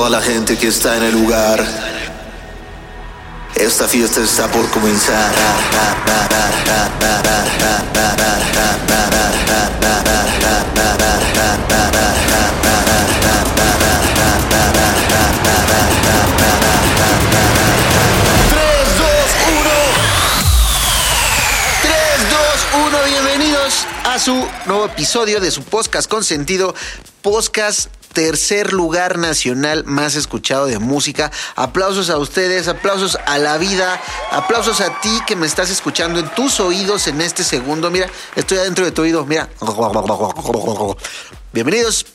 toda la gente que está en el lugar. Esta fiesta está por comenzar. A su nuevo episodio de su podcast con sentido. Podcast tercer lugar nacional más escuchado de música. Aplausos a ustedes, aplausos a la vida, aplausos a ti que me estás escuchando en tus oídos en este segundo. Mira, estoy adentro de tu oído, mira. Bienvenidos.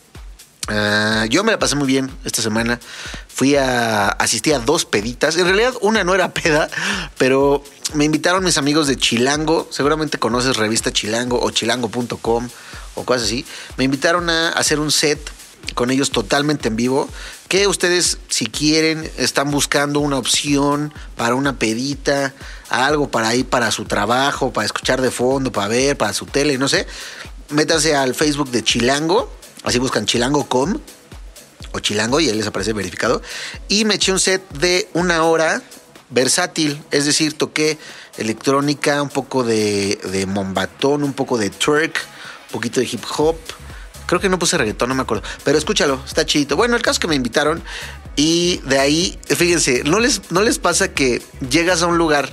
Ah, yo me la pasé muy bien esta semana. Fui a asistir a dos peditas. En realidad, una no era peda, pero me invitaron mis amigos de Chilango. Seguramente conoces revista Chilango o chilango.com o cosas así. Me invitaron a hacer un set con ellos totalmente en vivo. Que ustedes, si quieren, están buscando una opción para una pedita, algo para ir para su trabajo, para escuchar de fondo, para ver, para su tele, no sé. Métanse al Facebook de Chilango, así buscan chilango.com o chilango y ahí les aparece verificado. Y me eché un set de una hora versátil, es decir, toqué electrónica, un poco de, de mombatón, un poco de twerk, un poquito de hip hop. Creo que no puse reggaetón, no me acuerdo. Pero escúchalo, está chido. Bueno, el caso es que me invitaron y de ahí, fíjense, ¿no les, no les pasa que llegas a un lugar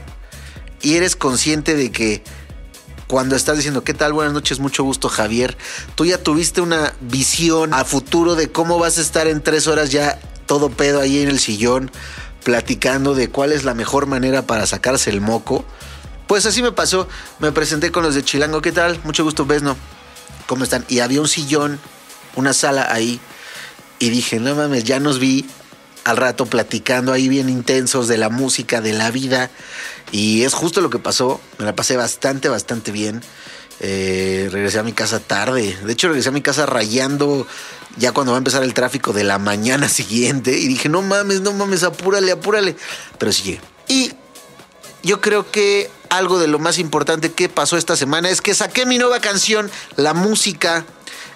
y eres consciente de que cuando estás diciendo, ¿qué tal? Buenas noches, mucho gusto, Javier. Tú ya tuviste una visión a futuro de cómo vas a estar en tres horas ya todo pedo ahí en el sillón, platicando de cuál es la mejor manera para sacarse el moco. Pues así me pasó. Me presenté con los de Chilango. ¿Qué tal? Mucho gusto, Besno. ¿Cómo están? Y había un sillón, una sala ahí. Y dije, no mames, ya nos vi al rato platicando ahí bien intensos de la música, de la vida. Y es justo lo que pasó. Me la pasé bastante, bastante bien. Eh, regresé a mi casa tarde. De hecho, regresé a mi casa rayando ya cuando va a empezar el tráfico de la mañana siguiente. Y dije, no mames, no mames, apúrale, apúrale. Pero sí. Y yo creo que algo de lo más importante que pasó esta semana es que saqué mi nueva canción, La Música.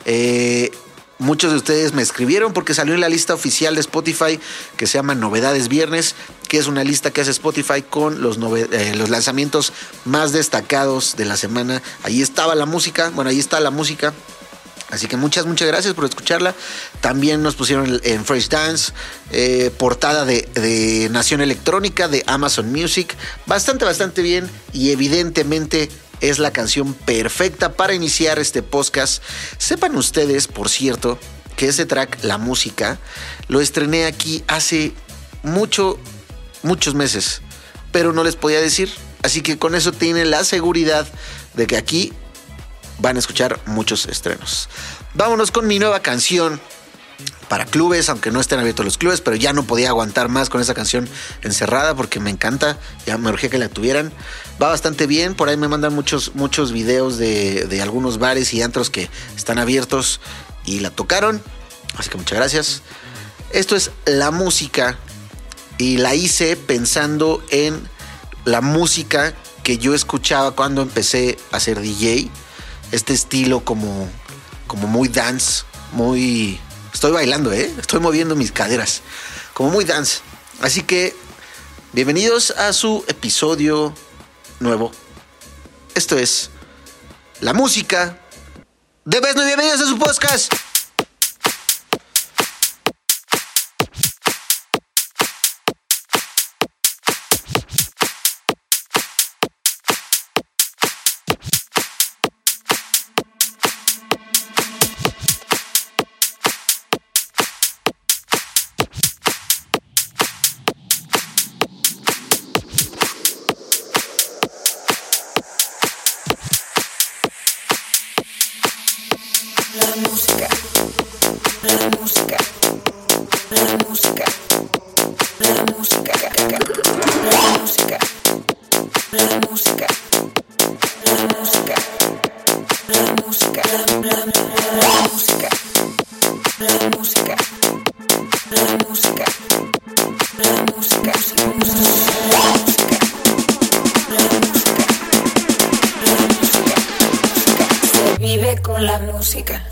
Eh, muchos de ustedes me escribieron porque salió en la lista oficial de Spotify que se llama Novedades Viernes, que es una lista que hace Spotify con los, eh, los lanzamientos más destacados de la semana. Ahí estaba la música, bueno, ahí está la música. Así que muchas, muchas gracias por escucharla. También nos pusieron en Fresh Dance, eh, portada de, de Nación Electrónica, de Amazon Music. Bastante, bastante bien. Y evidentemente es la canción perfecta para iniciar este podcast. Sepan ustedes, por cierto, que ese track, la música, lo estrené aquí hace mucho, muchos meses. Pero no les podía decir. Así que con eso tienen la seguridad de que aquí van a escuchar muchos estrenos. Vámonos con mi nueva canción para clubes, aunque no estén abiertos los clubes, pero ya no podía aguantar más con esa canción encerrada porque me encanta, ya me urgía que la tuvieran. Va bastante bien, por ahí me mandan muchos, muchos videos de, de algunos bares y antros que están abiertos y la tocaron, así que muchas gracias. Esto es la música y la hice pensando en la música que yo escuchaba cuando empecé a ser DJ este estilo como, como muy dance, muy... Estoy bailando, ¿eh? Estoy moviendo mis caderas, como muy dance. Así que, bienvenidos a su episodio nuevo. Esto es la música de Besno y bienvenidos a su podcast. La música.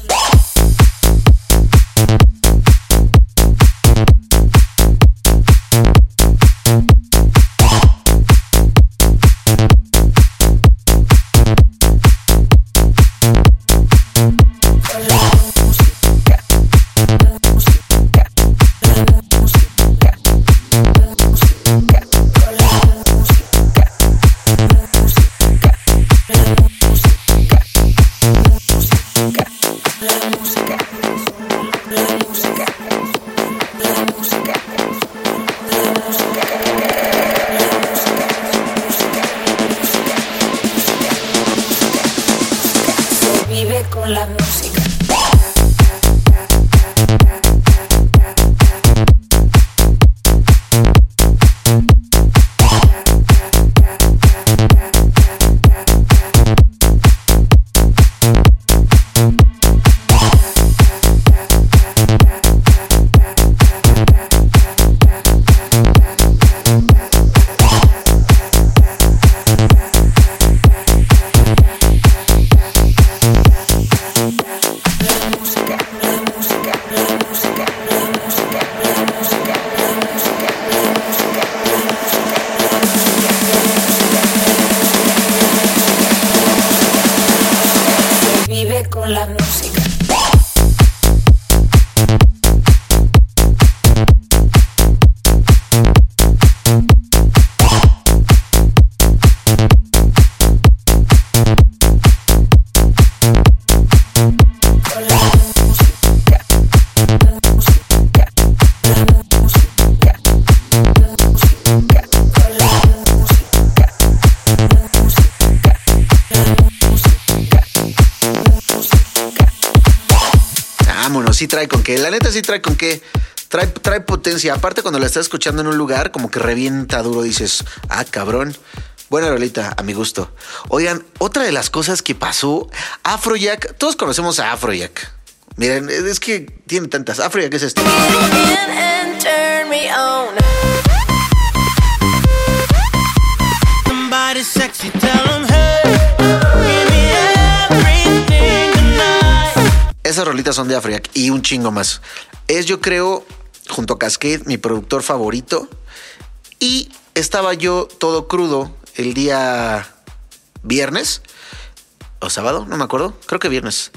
Trae con qué. La neta sí trae con qué. Trae, trae potencia. Aparte, cuando la estás escuchando en un lugar, como que revienta duro, dices, ah, cabrón. Buena rolita, a mi gusto. Oigan, otra de las cosas que pasó, Afrojack, todos conocemos a Afrojack. Miren, es que tiene tantas. Afrojack es 'em, Esas rolitas son de Afrojack y un chingo más. Es, yo creo, junto a Cascade, mi productor favorito. Y estaba yo todo crudo el día viernes o sábado, no me acuerdo, creo que viernes.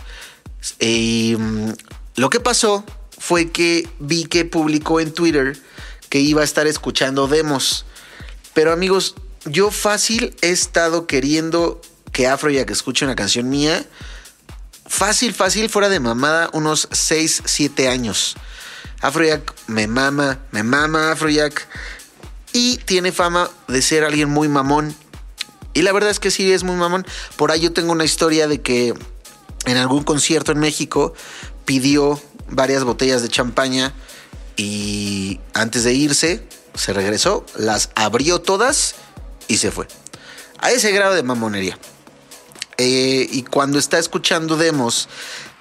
Y mm, lo que pasó fue que vi que publicó en Twitter que iba a estar escuchando demos. Pero amigos, yo fácil he estado queriendo que Afrojack escuche una canción mía fácil, fácil, fuera de mamada, unos 6, 7 años. Afrojack me mama, me mama Afrojack. Y tiene fama de ser alguien muy mamón. Y la verdad es que sí es muy mamón. Por ahí yo tengo una historia de que en algún concierto en México pidió varias botellas de champaña y antes de irse se regresó, las abrió todas y se fue. A ese grado de mamonería. Eh, y cuando está escuchando demos,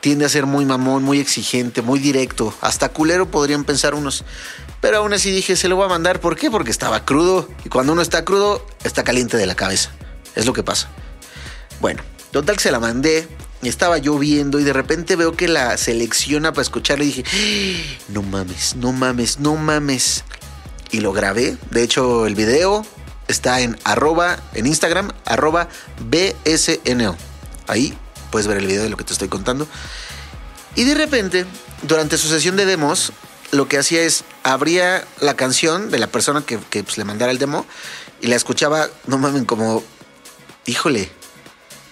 tiende a ser muy mamón, muy exigente, muy directo. Hasta culero podrían pensar unos. Pero aún así dije, se lo voy a mandar. ¿Por qué? Porque estaba crudo. Y cuando uno está crudo, está caliente de la cabeza. Es lo que pasa. Bueno, total que se la mandé. Estaba yo viendo y de repente veo que la selecciona para escucharla y dije, "Ah, no mames, no mames, no mames. Y lo grabé. De hecho, el video está en arroba, en Instagram, arroba BSNO. Ahí puedes ver el video de lo que te estoy contando. Y de repente, durante su sesión de demos, lo que hacía es abría la canción de la persona que, pues, le mandara el demo y la escuchaba, no mames, como, híjole,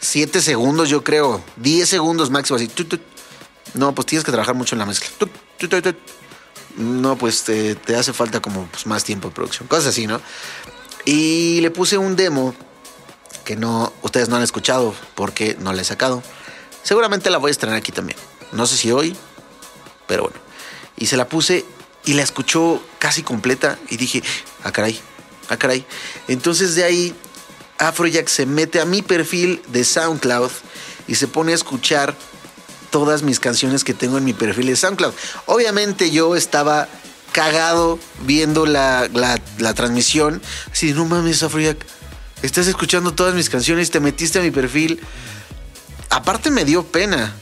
7 segundos yo creo, 10 segundos máximo así. No, pues tienes que trabajar mucho en la mezcla. No, pues te, te hace falta como pues, más tiempo de producción, cosas así, ¿no? Y le puse un demo que no, ustedes no han escuchado porque no la he sacado. Seguramente la voy a estrenar aquí también. No sé si hoy, pero bueno. Y se la puse y la escuchó casi completa y dije, ah caray, ah caray. Entonces de ahí Afrojack se mete a mi perfil de SoundCloud y se pone a escuchar todas mis canciones que tengo en mi perfil de SoundCloud. Obviamente yo estaba cagado viendo la, la, transmisión. Así, no mames, Afrojack, estás escuchando todas mis canciones, te metiste a mi perfil. Aparte me dio pena.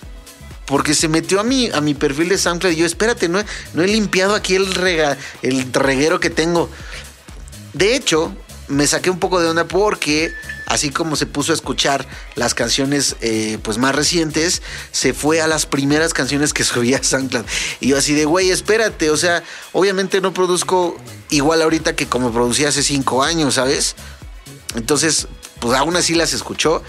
Porque se metió a mi, a mi perfil de SoundCloud y yo, espérate, no no he limpiado aquí el, rega, el reguero que tengo. De hecho, me saqué un poco de onda porque así como se puso a escuchar las canciones eh, pues más recientes, se fue a las primeras canciones que subía a SoundCloud. Y yo así de, güey, espérate, o sea, obviamente no produzco igual ahorita que como producía hace cinco años, ¿sabes? Entonces, pues aún así las escuchó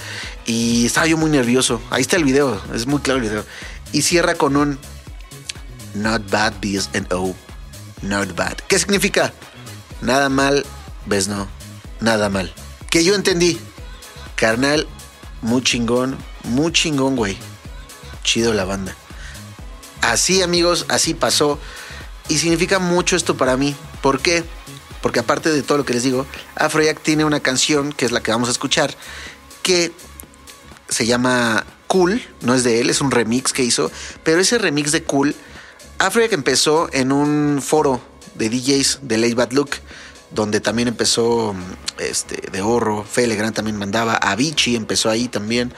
y estaba yo muy nervioso. Ahí está el video, es muy claro el video. Y cierra con un Not bad, B's and O. Not bad. ¿Qué significa? Nada mal, ves no. Nada mal. Que yo entendí. Carnal, muy chingón, muy chingón, güey. Chido la banda. Así, amigos, así pasó. Y significa mucho esto para mí. ¿Por qué? Porque aparte de todo lo que les digo, Afrojack tiene una canción, que es la que vamos a escuchar, que se llama Cool, no es de él, es un remix que hizo, pero ese remix de Cool, Afrojack empezó en un foro de DJs de Late Bad Look, donde también empezó este, de Horro, Felegrand también mandaba, Avicii empezó ahí también.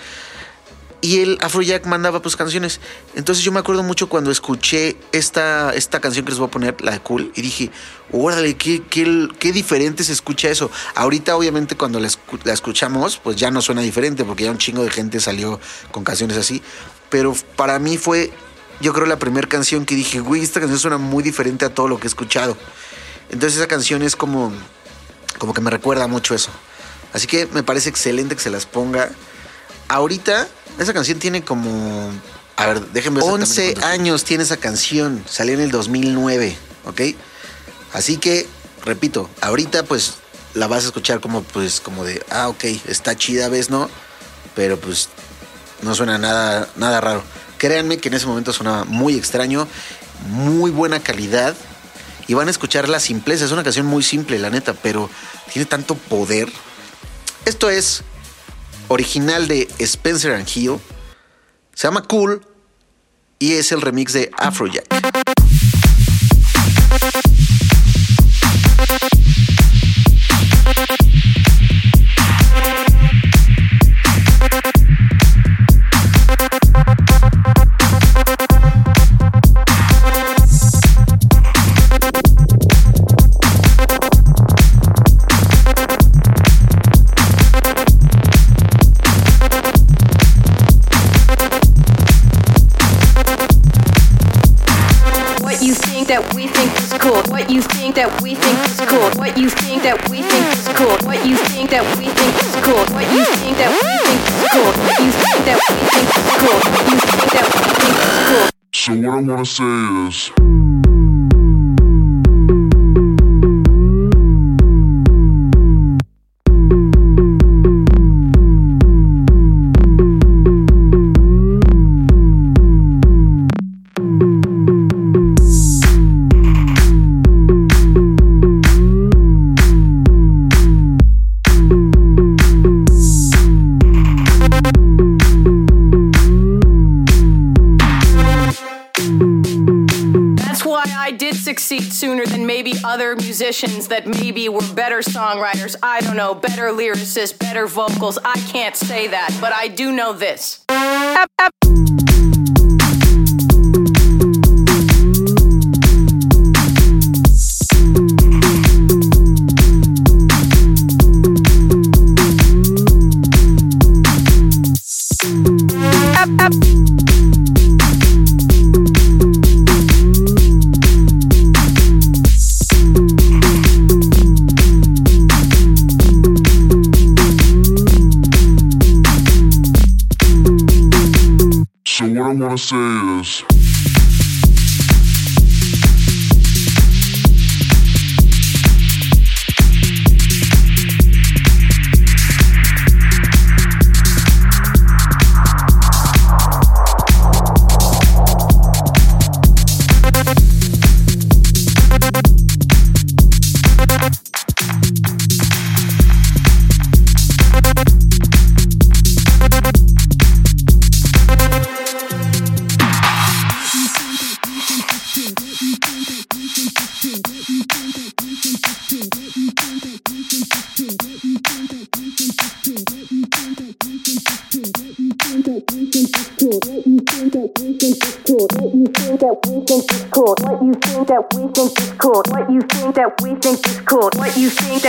Y el Afrojack mandaba pues canciones. Entonces yo me acuerdo mucho cuando escuché esta, esta canción que les voy a poner, la de Cool, y dije, órale, qué, qué, qué diferente se escucha eso. Ahorita obviamente cuando la, la escuchamos, pues ya no suena diferente, porque ya un chingo de gente salió con canciones así. Pero para mí fue, yo creo, la primera canción que dije, güey, esta canción suena muy diferente a todo lo que he escuchado. Entonces esa canción es como, como que me recuerda mucho eso. Así que me parece excelente que se las ponga. Ahorita, esa canción tiene como. A ver, déjenme ver 11 exactamente cuánto años tiene esa canción. Salió en el 2009, ¿ok? Así que, repito, ahorita pues la vas a escuchar como, pues, como de, ah, ok, está chida, ¿ves, no? Pero pues no suena nada, nada raro. Créanme que en ese momento sonaba muy extraño, muy buena calidad. Y van a escuchar la simpleza. Es una canción muy simple, la neta, pero tiene tanto poder. Esto es original de Spencer and Hill. Se llama Cool y es el remix de Afrojack. I wanna say is I did succeed sooner than maybe other musicians that maybe were better songwriters. I don't know, better lyricists, better vocals. I can't say that, but I do know this. Manceias.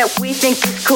That we think is cool.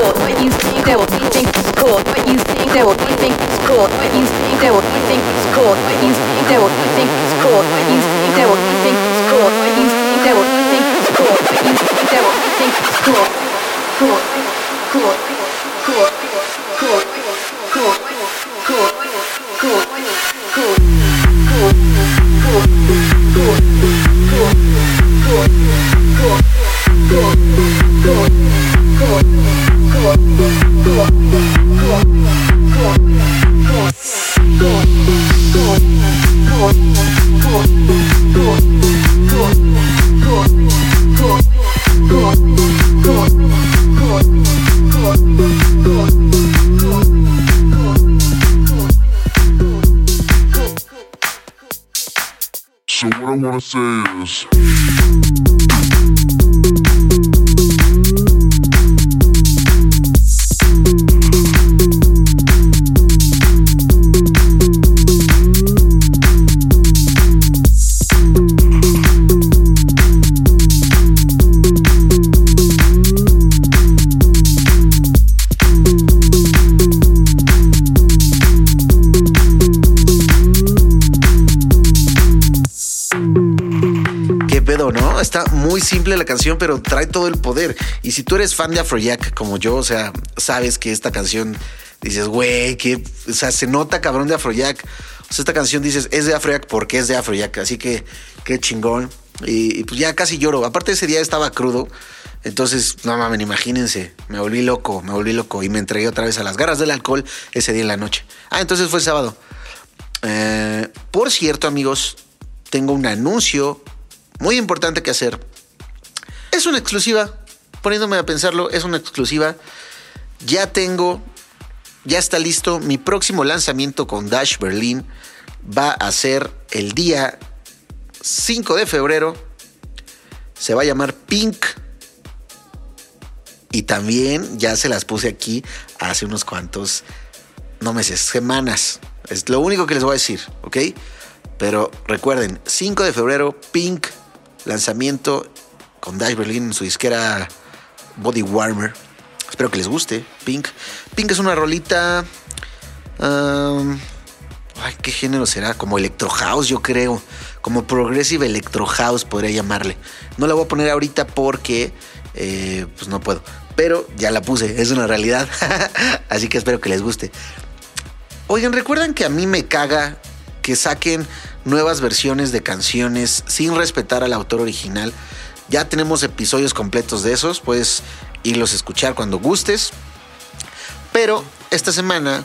What you think that we think is cool. What you think that we think is cool. What you think that we think is cool. What you think that we think is cool. What you think that we think is cool. What you think that we think is cool. What you think that we think is cool. Cool. Cool. Cool. Cool. Cool. Cool. Cool. Cool. So what I wanna say is muy simple la canción, pero trae todo el poder. Y si tú eres fan de Afrojack como yo, o sea, sabes que esta canción dices, güey, que, o sea, se nota cabrón de Afrojack. O sea, esta canción dices, es de Afrojack porque es de Afrojack. Así que, qué chingón. Y, pues ya casi lloro. Aparte, ese día estaba crudo. Entonces, no mames, imagínense, me volví loco, me volví loco y me entregué otra vez a las garras del alcohol ese día en la noche. Ah, entonces fue sábado. Eh, por cierto, amigos, tengo un anuncio muy importante que hacer. Es una exclusiva, poniéndome a pensarlo, es una exclusiva. Ya tengo, ya está listo mi próximo lanzamiento con Dash Berlin. Va a ser el día 5 de febrero. Se va a llamar Pink. Y también ya se las puse aquí hace unos cuantos, no meses, semanas. Es lo único que les voy a decir, ¿ok? Pero recuerden, 5 de febrero, Pink, lanzamiento con Dash Berlin en su disquera Body Warmer. Espero que les guste, Pink. Pink es una rolita... ay, ¿qué género será? Como Electro House, yo creo. Como Progressive Electro House podría llamarle. No la voy a poner ahorita porque eh, pues no puedo. Pero ya la puse, es una realidad. Así que espero que les guste. Oigan, ¿recuerdan que a mí me caga que saquen nuevas versiones de canciones sin respetar al autor original? Ya tenemos episodios completos de esos, puedes irlos a escuchar cuando gustes. Pero esta semana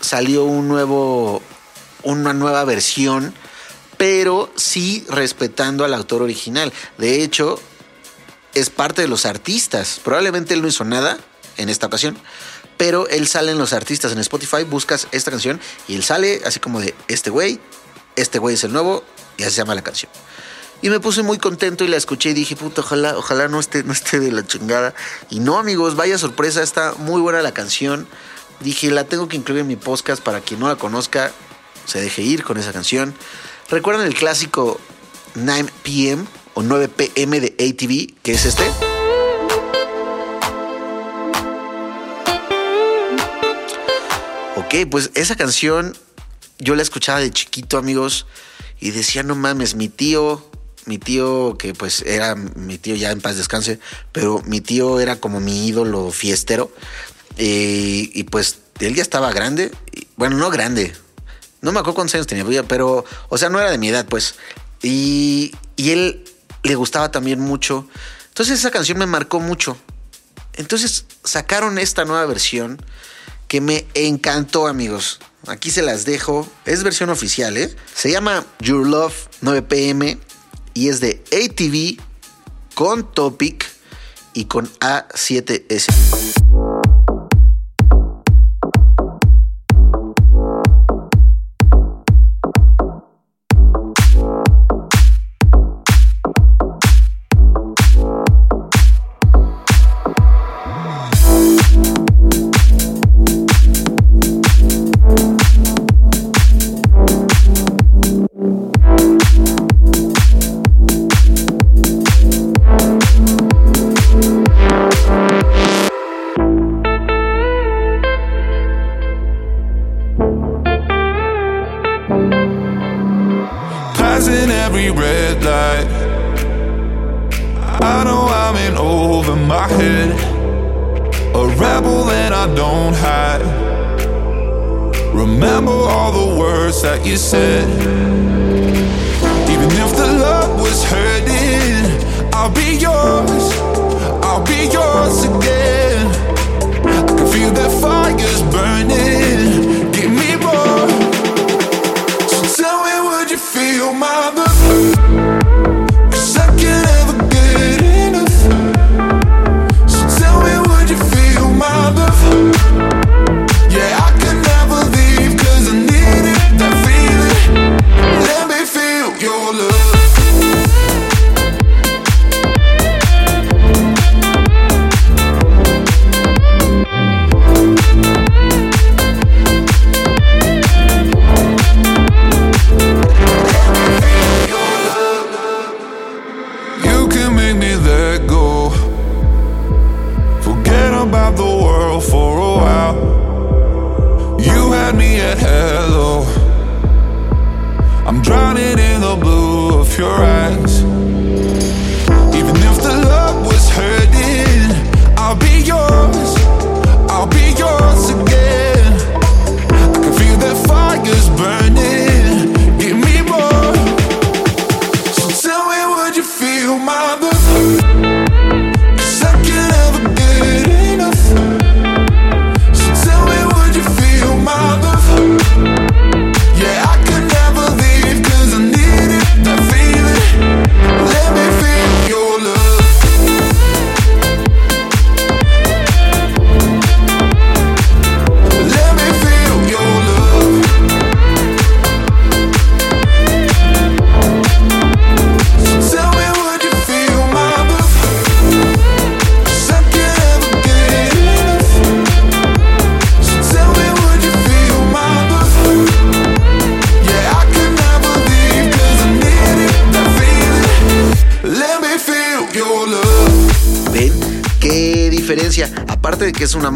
salió un nuevo, una nueva versión, pero sí respetando al autor original. De hecho, es parte de los artistas. Probablemente él no hizo nada en esta ocasión, pero él sale en los artistas en Spotify, buscas esta canción y él sale así como de este güey, este güey es el nuevo y así se llama la canción. Y me puse muy contento y la escuché y dije, puta, ojalá, ojalá no esté, no esté de la chingada. Y no, amigos, vaya sorpresa, está muy buena la canción. Dije, la tengo que incluir en mi podcast para quien no la conozca, se deje ir con esa canción. ¿Recuerdan el clásico 9 PM o 9 PM de ATV, que es este? Ok, pues esa canción yo la escuchaba de chiquito, amigos, y decía, no mames, mi tío, mi tío, que pues era mi tío ya en paz descanse, pero mi tío era como mi ídolo fiestero, eh, y pues él ya estaba grande, bueno, no grande, no me acuerdo cuántos años tenía, pero, o sea, no era de mi edad, pues, y, y él le gustaba también mucho, entonces esa canción me marcó mucho. Entonces sacaron esta nueva versión que me encantó, amigos. Aquí se las dejo. Es versión oficial, ¿eh? Se llama Your Love 9 pm y es de ATV con Topic y con A7S.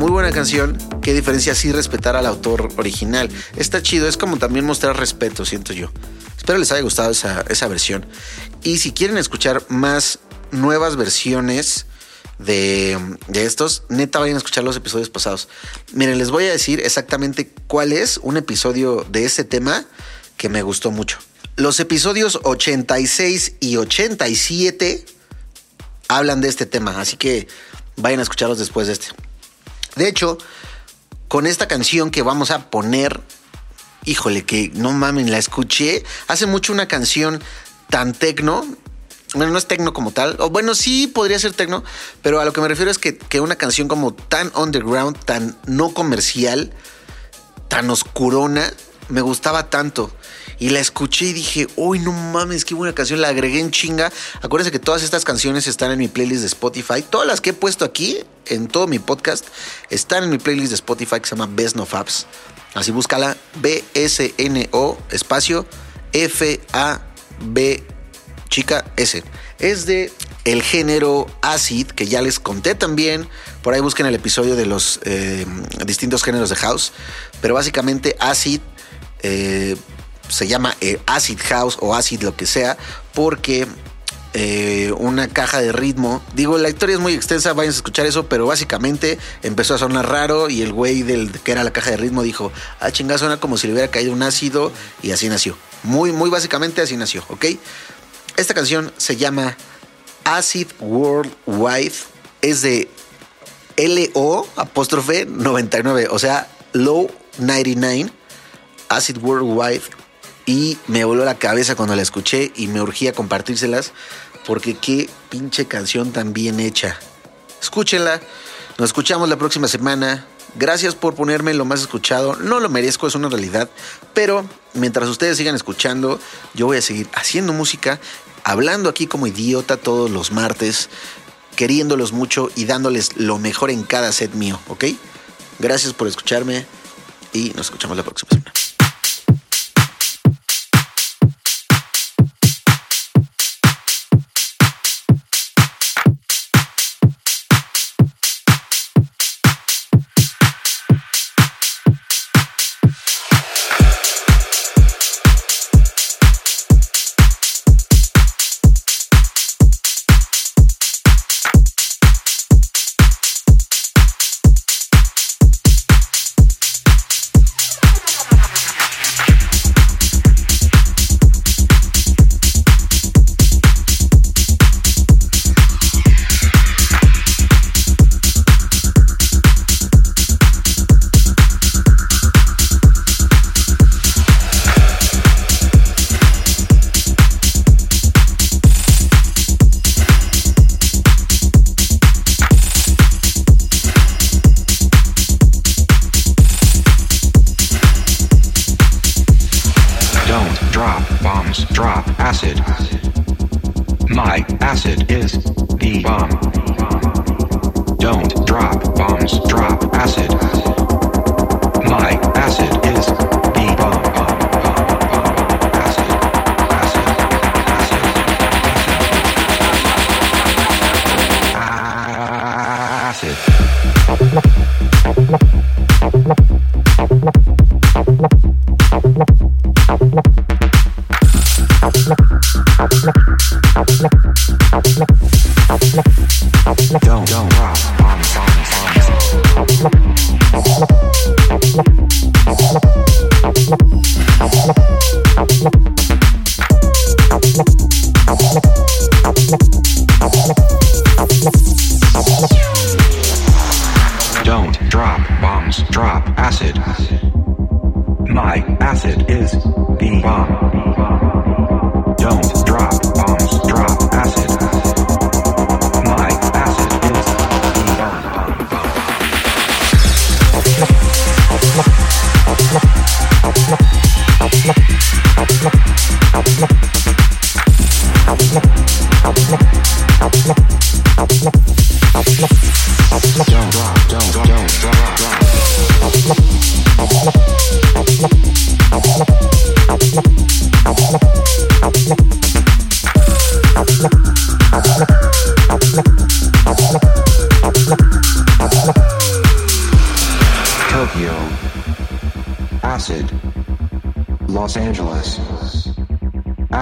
Muy buena canción, ¿qué diferencia sí respetar al autor original? Está chido, es como también mostrar respeto, siento yo. Espero les haya gustado esa, esa versión. Y si quieren escuchar más nuevas versiones de, de estos, neta vayan a escuchar los episodios pasados. Miren, les voy a decir exactamente cuál es un episodio de este tema que me gustó mucho. Los episodios 86 y 87 hablan de este tema, así que vayan a escucharlos después de este. De hecho, con esta canción que vamos a poner, híjole, que no mamen, la escuché hace mucho una canción tan tecno. Bueno, no es tecno como tal. O bueno, sí podría ser tecno, pero a lo que me refiero es que, que una canción como tan underground, tan no comercial, tan oscurona, me gustaba tanto. Y la escuché y dije, uy, no mames, qué buena canción. La agregué en chinga. Acuérdense que todas estas canciones están en mi playlist de Spotify. Todas las que he puesto aquí en todo mi podcast están en mi playlist de Spotify que se llama Best of Apps. Así búscala B-S-N-O espacio F-A-B chica S. Es de el género acid, que ya les conté también. Por ahí busquen el episodio de los eh, distintos géneros de house. Pero básicamente acid eh, se llama eh, acid house o acid lo que sea, porque eh, una caja de ritmo. Digo, la historia es muy extensa, vayan a escuchar eso, pero básicamente empezó a sonar raro y el güey del que era la caja de ritmo dijo, ah, chingada, suena como si le hubiera caído un ácido y así nació. Muy, muy básicamente así nació, ¿ok? Esta canción se llama Acid Worldwide, es de LO apóstrofe 99, o sea, Low 99, Acid Worldwide y me voló la cabeza cuando la escuché y me urgía compartírselas porque qué pinche canción tan bien hecha. Escúchenla, nos escuchamos la próxima semana. Gracias por ponerme lo más escuchado. No lo merezco, es una realidad. Pero mientras ustedes sigan escuchando, yo voy a seguir haciendo música, hablando aquí como idiota todos los martes, queriéndolos mucho y dándoles lo mejor en cada set mío, ¿ok? Gracias por escucharme y nos escuchamos la próxima semana.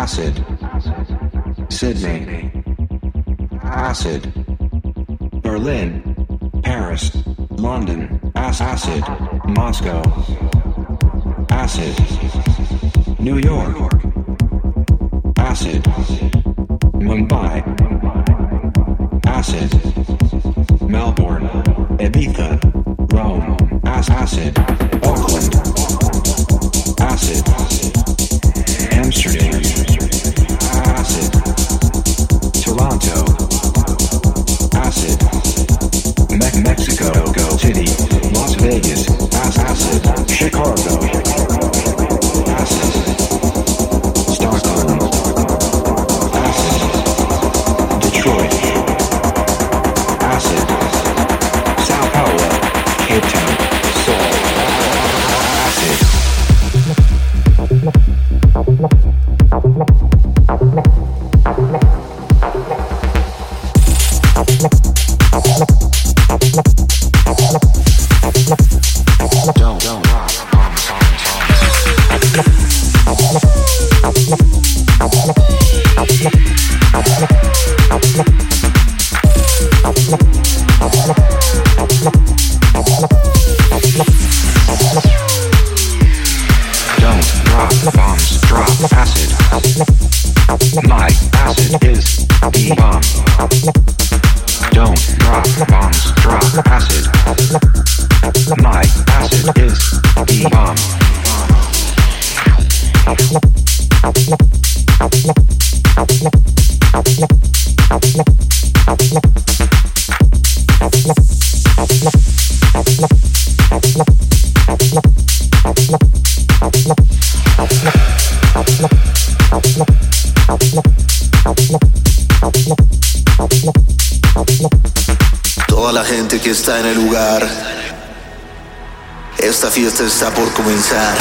Acid. Sydney. Acid. Berlin. Paris. London. Acid. Moscow. Acid. New York. Acid. Mumbai. Acid. Melbourne. Ibiza. Rome. Acid. Auckland. Acid. Amsterdam. Acid. Toronto. Acid. Me- Mexico Go City. Las Vegas. Acid. Esta fiesta está por comenzar.